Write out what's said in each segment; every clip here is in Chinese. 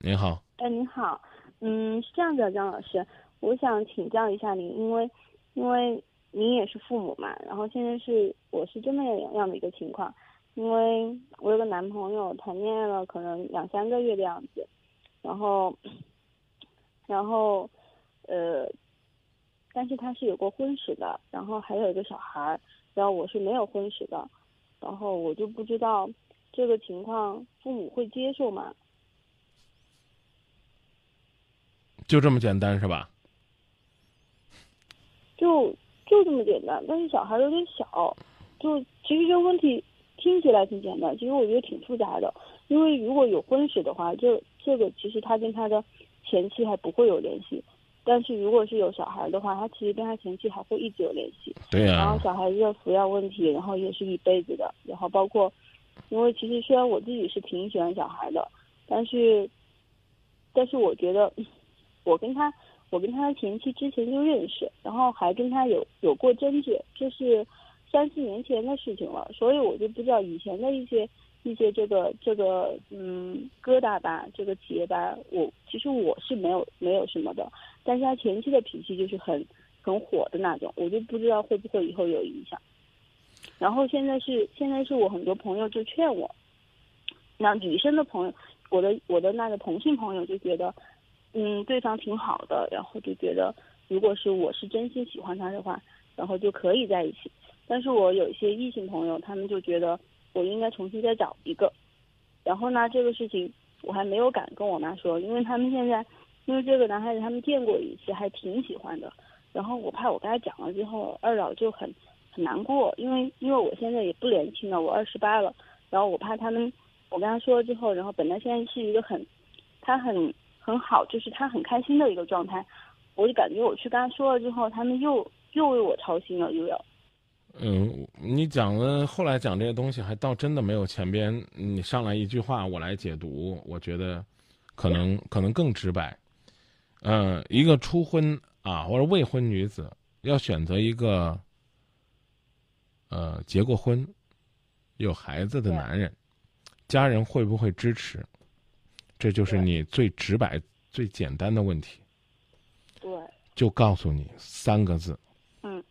您好，哎，您好，嗯，是这样的，张老师，我想请教一下您，因为，因为您也是父母嘛，然后现在是我是这么样的一个情况，因为我有个男朋友谈恋爱了，可能两三个月的样子，然后，然后，呃，但是他是有过婚史的，然后还有一个小孩，然后我是没有婚史的，然后我就不知道这个情况父母会接受吗？就这么简单是吧？就就这么简单，但是小孩有点小，就其实这个问题听起来挺简单，其实我觉得挺复杂的。因为如果有婚史的话，这这个其实他跟他的前妻还不会有联系，但是如果是有小孩的话，他其实跟他前妻还会一直有联系。对呀。然后小孩子的抚养问题，然后也是一辈子的。然后包括，因为其实虽然我自己是挺喜欢小孩的，但是，但是我觉得。我跟他，我跟他前妻之前就认识，然后还跟他有有过争执，这是三四年前的事情了，所以我就不知道以前的一些一些这个这个嗯疙瘩吧，这个结吧，我其实我是没有没有什么的，但是他前妻的脾气就是很很火的那种，我就不知道会不会以后有影响。然后现在是现在是我很多朋友就劝我，那女生的朋友，我的我的那个同性朋友就觉得。嗯，对方挺好的，然后就觉得，如果是我是真心喜欢他的话，然后就可以在一起。但是我有一些异性朋友，他们就觉得我应该重新再找一个。然后呢，这个事情我还没有敢跟我妈说，因为他们现在，因为这个男孩子他们见过一次，还挺喜欢的。然后我怕我跟他讲了之后，二老就很很难过，因为因为我现在也不年轻了，我二十八了。然后我怕他们，我跟他说了之后，然后本来现在是一个很，他很。很好，就是他很开心的一个状态，我就感觉我去跟他说了之后，他们又又为我操心了，又要。嗯，你讲了，后来讲这些东西，还倒真的没有前边你上来一句话我来解读，我觉得可能可能更直白。嗯，一个初婚啊或者未婚女子要选择一个呃结过婚有孩子的男人，家人会不会支持？这就是你最直白、最简单的问题。对，就告诉你三个字。嗯，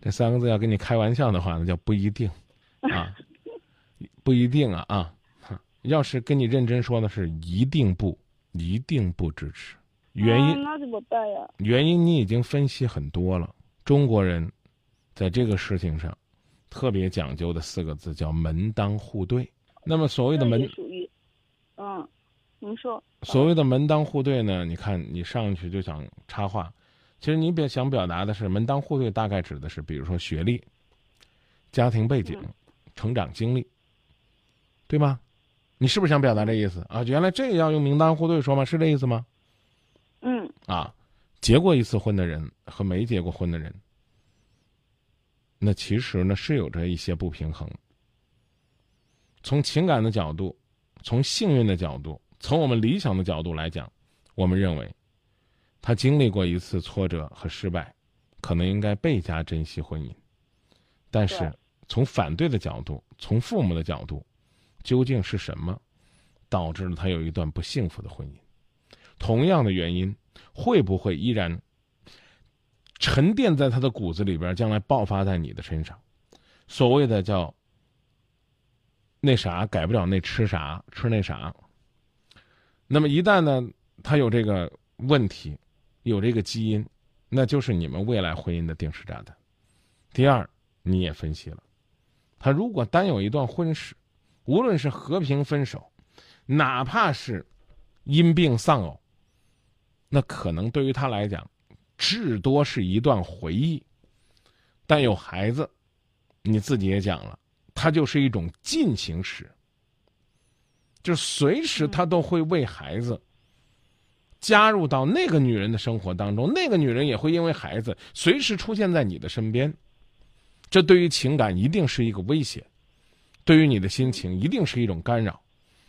这三个字要跟你开玩笑的话，那叫不一定 啊，不一定啊啊！要是跟你认真说的是一定不，一定不支持。原因那怎么办呀？原因你已经分析很多了。中国人在这个事情上特别讲究的四个字叫门当户对。那么所谓的门。嗯，您说所谓的门当户对呢？你看你上去就想插话，其实你表想表达的是门当户对，大概指的是比如说学历、家庭背景、成长经历，对吗？你是不是想表达这意思啊？原来这也要用门当户对说吗？是这意思吗？嗯。啊，结过一次婚的人和没结过婚的人，那其实呢是有着一些不平衡。从情感的角度。从幸运的角度，从我们理想的角度来讲，我们认为，他经历过一次挫折和失败，可能应该倍加珍惜婚姻。但是，从反对的角度，从父母的角度，究竟是什么导致了他有一段不幸福的婚姻？同样的原因，会不会依然沉淀在他的骨子里边，将来爆发在你的身上？所谓的叫。那啥改不了，那吃啥吃那啥。那么一旦呢，他有这个问题，有这个基因，那就是你们未来婚姻的定时炸弹。第二，你也分析了，他如果单有一段婚史，无论是和平分手，哪怕是因病丧偶，那可能对于他来讲，至多是一段回忆。但有孩子，你自己也讲了。它就是一种进行时，就随时他都会为孩子加入到那个女人的生活当中，那个女人也会因为孩子随时出现在你的身边，这对于情感一定是一个威胁，对于你的心情一定是一种干扰。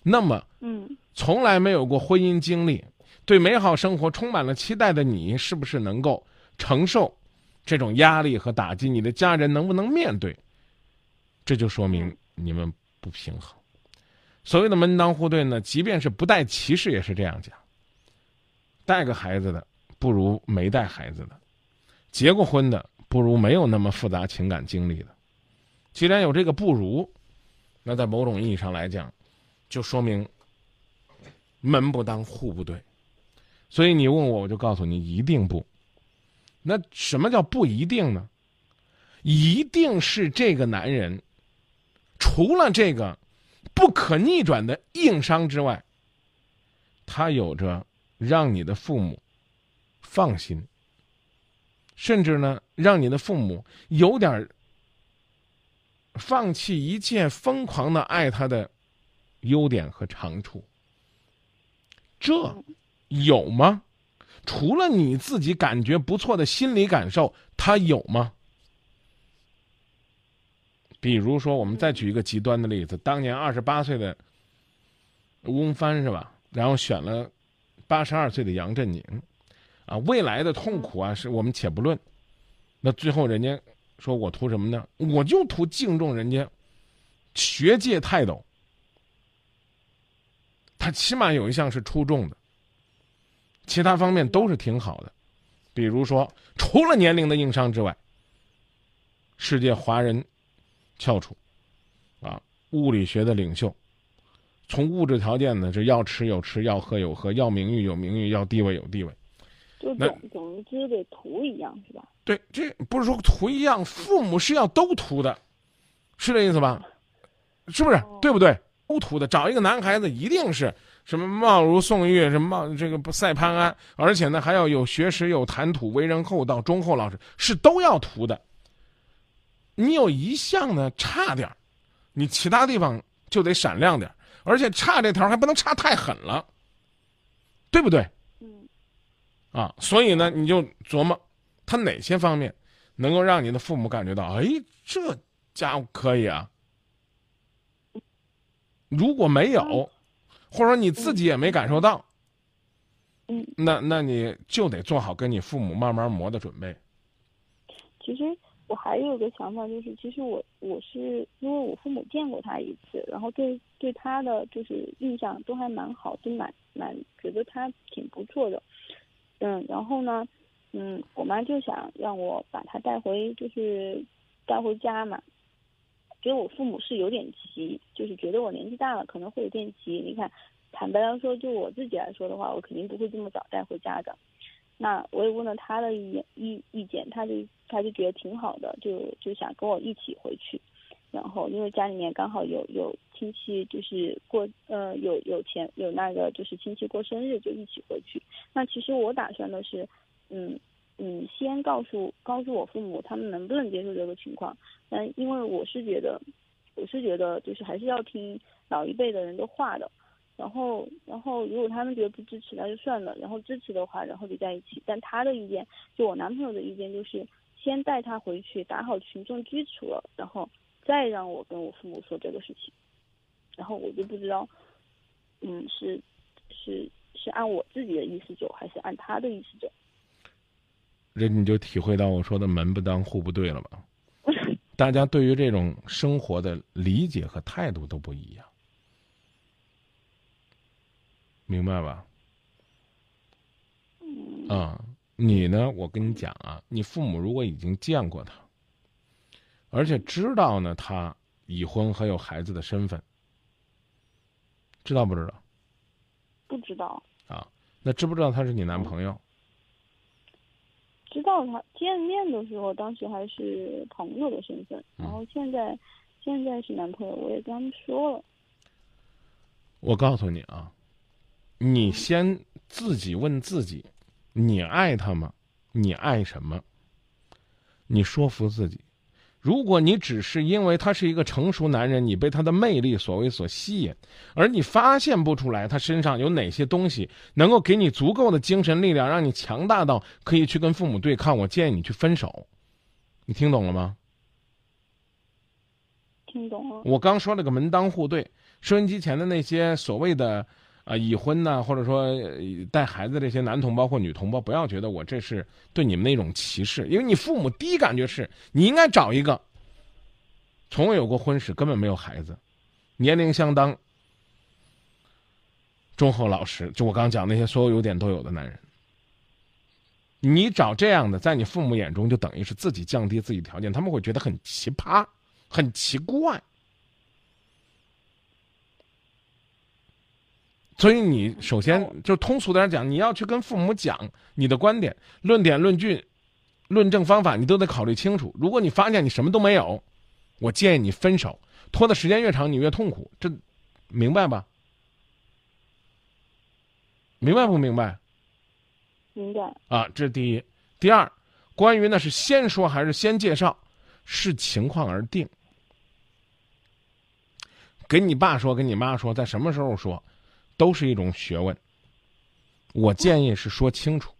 那么，嗯，从来没有过婚姻经历，对美好生活充满了期待的你，是不是能够承受这种压力和打击？你的家人能不能面对？这就说明你们不平衡。所谓的门当户对呢，即便是不带歧视，也是这样讲。带个孩子的不如没带孩子的，结过婚的不如没有那么复杂情感经历的。既然有这个不如，那在某种意义上来讲，就说明门不当户不对。所以你问我，我就告诉你，一定不。那什么叫不一定呢？一定是这个男人，除了这个不可逆转的硬伤之外，他有着让你的父母放心，甚至呢，让你的父母有点放弃一切，疯狂的爱他的优点和长处。这有吗？除了你自己感觉不错的心理感受，他有吗？比如说，我们再举一个极端的例子，当年二十八岁的翁帆是吧？然后选了八十二岁的杨振宁，啊，未来的痛苦啊，是我们且不论。那最后人家说我图什么呢？我就图敬重人家学界泰斗，他起码有一项是出众的，其他方面都是挺好的。比如说，除了年龄的硬伤之外，世界华人。翘楚，啊，物理学的领袖，从物质条件呢，是要吃有吃，要喝有喝，要名誉有名誉，要地位有地位，就总总之得图一样是吧？对，这不是说图一样，父母是要都图的，是这意思吧？是不是？对不对？都图的，找一个男孩子一定是什么貌如宋玉，什么貌这个赛潘安，而且呢还要有学识、有谈吐、为人厚道、忠厚老实，是都要图的。你有一项呢差点你其他地方就得闪亮点而且差这条还不能差太狠了，对不对？嗯。啊，所以呢，你就琢磨，他哪些方面能够让你的父母感觉到，哎，这家伙可以啊。如果没有，或者说你自己也没感受到，嗯，那那你就得做好跟你父母慢慢磨的准备。其实。我还有个想法，就是其实我我是因为我父母见过他一次，然后对对他的就是印象都还蛮好，都蛮蛮觉得他挺不错的，嗯，然后呢，嗯，我妈就想让我把他带回，就是带回家嘛，觉得我父母是有点急，就是觉得我年纪大了可能会有点急。你看，坦白来说，就我自己来说的话，我肯定不会这么早带回家的。那我也问了他的意意意见，他就他就觉得挺好的，就就想跟我一起回去。然后因为家里面刚好有有亲戚，就是过呃有有钱有那个就是亲戚过生日，就一起回去。那其实我打算的是，嗯嗯，先告诉告诉我父母他们能不能接受这个情况。但因为我是觉得，我是觉得就是还是要听老一辈的人的话的。然后，然后如果他们觉得不支持，那就算了。然后支持的话，然后就在一起。但他的意见，就我男朋友的意见，就是先带他回去，打好群众基础了，然后再让我跟我父母说这个事情。然后我就不知道，嗯，是是是按我自己的意思走，还是按他的意思走？这你就体会到我说的门不当户不对了吧？大家对于这种生活的理解和态度都不一样。明白吧？啊，你呢？我跟你讲啊，你父母如果已经见过他，而且知道呢他已婚和有孩子的身份，知道不知道？不知道。啊，那知不知道他是你男朋友？知道，他见面的时候，当时还是朋友的身份，然后现在现在是男朋友，我也跟他们说了。我告诉你啊。你先自己问自己：你爱他吗？你爱什么？你说服自己。如果你只是因为他是一个成熟男人，你被他的魅力所谓所吸引，而你发现不出来他身上有哪些东西能够给你足够的精神力量，让你强大到可以去跟父母对抗，我建议你去分手。你听懂了吗？听懂了。我刚说了个门当户对，收音机前的那些所谓的。啊，已婚呢，或者说带孩子这些男同胞或女同胞，不要觉得我这是对你们那种歧视，因为你父母第一感觉是你应该找一个从未有过婚史、根本没有孩子、年龄相当、忠厚老实，就我刚讲那些所有优点都有的男人。你找这样的，在你父母眼中就等于是自己降低自己条件，他们会觉得很奇葩、很奇怪。所以你首先就通俗点讲，你要去跟父母讲你的观点、论点、论据、论证方法，你都得考虑清楚。如果你发现你什么都没有，我建议你分手。拖的时间越长，你越痛苦。这明白吧？明白不明白？明白。啊，这是第一。第二，关于那是先说还是先介绍，视情况而定。给你爸说，跟你妈说，在什么时候说，都是一种学问。我建议是说清楚。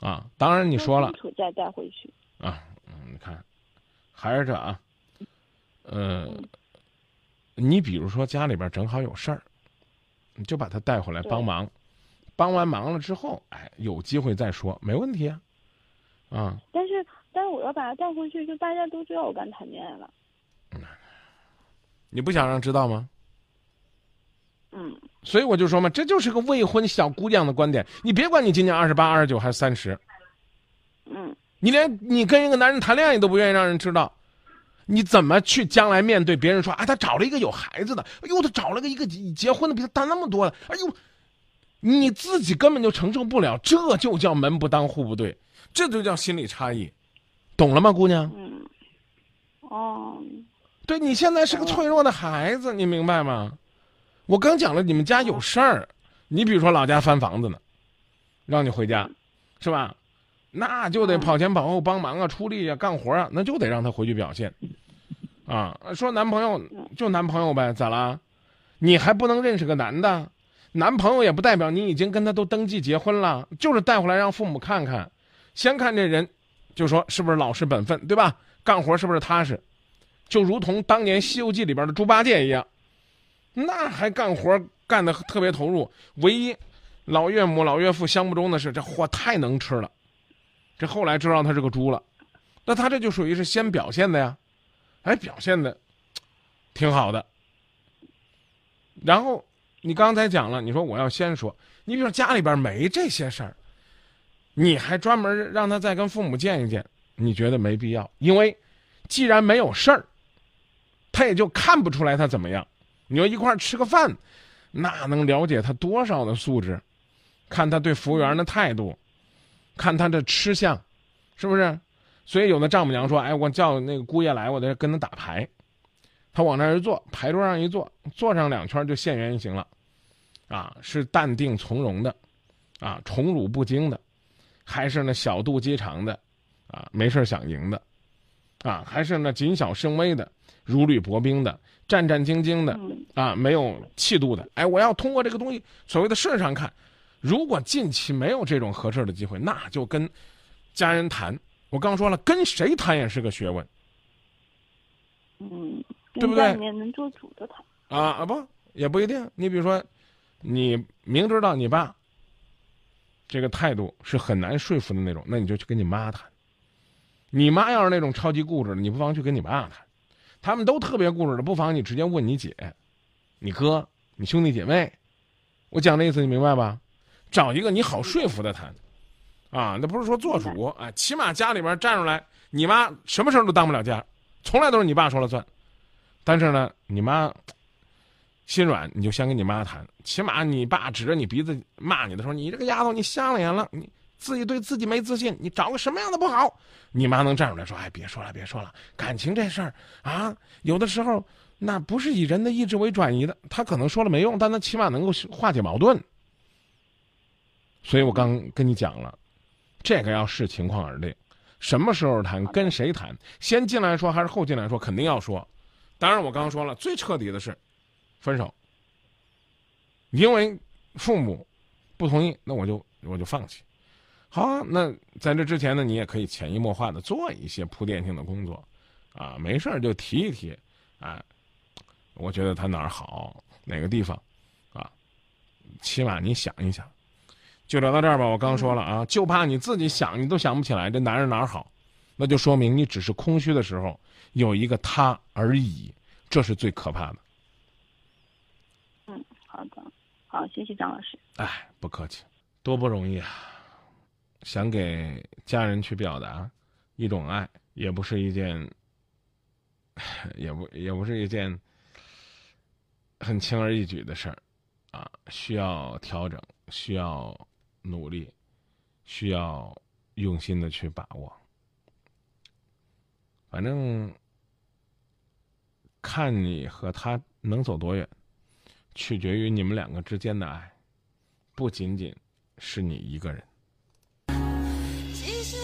啊，当然你说了，清楚再带回去。啊，嗯，你看，还是这啊，呃，你比如说家里边正好有事儿，你就把他带回来帮忙。帮完忙了之后，哎，有机会再说，没问题啊，啊。但是，但是我要把他带回去，就大家都知道我刚谈恋爱了。你不想让知道吗？嗯。所以我就说嘛，这就是个未婚小姑娘的观点。你别管你今年二十八、二十九还是三十。嗯。你连你跟一个男人谈恋爱，你都不愿意让人知道，你怎么去将来面对别人说啊？他找了一个有孩子的，哎呦，他找了个一个结婚的比他大那么多的，哎呦。你自己根本就承受不了，这就叫门不当户不对，这就叫心理差异，懂了吗，姑娘？嗯。哦。对你现在是个脆弱的孩子，你明白吗？我刚讲了，你们家有事儿，你比如说老家翻房子呢，让你回家，是吧？那就得跑前跑后帮忙啊，出力啊，干活啊，那就得让他回去表现。啊，说男朋友就男朋友呗，咋啦？你还不能认识个男的？男朋友也不代表你已经跟他都登记结婚了，就是带回来让父母看看，先看这人，就说是不是老实本分，对吧？干活是不是踏实？就如同当年《西游记》里边的猪八戒一样，那还干活干的特别投入。唯一老岳母老岳父相不中的是，这货太能吃了。这后来知道他是个猪了，那他这就属于是先表现的呀，哎，表现的挺好的，然后。你刚才讲了，你说我要先说，你比如说家里边没这些事儿，你还专门让他再跟父母见一见，你觉得没必要？因为既然没有事儿，他也就看不出来他怎么样。你说一块吃个饭，那能了解他多少的素质？看他对服务员的态度，看他的吃相，是不是？所以有的丈母娘说：“哎，我叫那个姑爷来，我得跟他打牌。”他往那儿一坐，牌桌上一坐，坐上两圈就现原形了，啊，是淡定从容的，啊，宠辱不惊的，还是那小肚鸡肠的，啊，没事想赢的，啊，还是那谨小慎微的，如履薄冰的，战战兢兢的，啊，没有气度的。哎，我要通过这个东西，所谓的事上看，如果近期没有这种合适的机会，那就跟家人谈。我刚说了，跟谁谈也是个学问。嗯。对不对？能做主的谈啊啊不也不一定。你比如说，你明知道你爸这个态度是很难说服的那种，那你就去跟你妈谈。你妈要是那种超级固执的，你不妨去跟你爸谈。他们都特别固执的，不妨你直接问你姐、你哥、你兄弟姐妹。我讲的意思你明白吧？找一个你好说服的谈啊，那不是说做主啊，起码家里边站出来，你妈什么事都当不了家，从来都是你爸说了算。但是呢，你妈心软，你就先跟你妈谈。起码你爸指着你鼻子骂你的时候，你这个丫头，你瞎了眼了，你自己对自己没自信，你找个什么样的不好？你妈能站出来说：“哎，别说了，别说了，感情这事儿啊，有的时候那不是以人的意志为转移的。他可能说了没用，但他起码能够化解矛盾。”所以我刚跟你讲了，这个要视情况而定，什么时候谈，跟谁谈，先进来说还是后进来说，肯定要说。当然，我刚刚说了，最彻底的是分手，因为父母不同意，那我就我就放弃。好，啊，那在这之前呢，你也可以潜移默化的做一些铺垫性的工作，啊，没事儿就提一提，啊，我觉得他哪儿好，哪个地方，啊，起码你想一想。就聊到这儿吧，我刚说了啊，就怕你自己想你都想不起来这男人哪儿好。那就说明你只是空虚的时候有一个他而已，这是最可怕的。嗯，好的。好，谢谢张老师。哎，不客气，多不容易啊！想给家人去表达一种爱，也不是一件，也不也不是一件很轻而易举的事儿啊，需要调整，需要努力，需要用心的去把握。反正看你和他能走多远。取决于你们两个之间的爱，不仅仅是你一个人。其实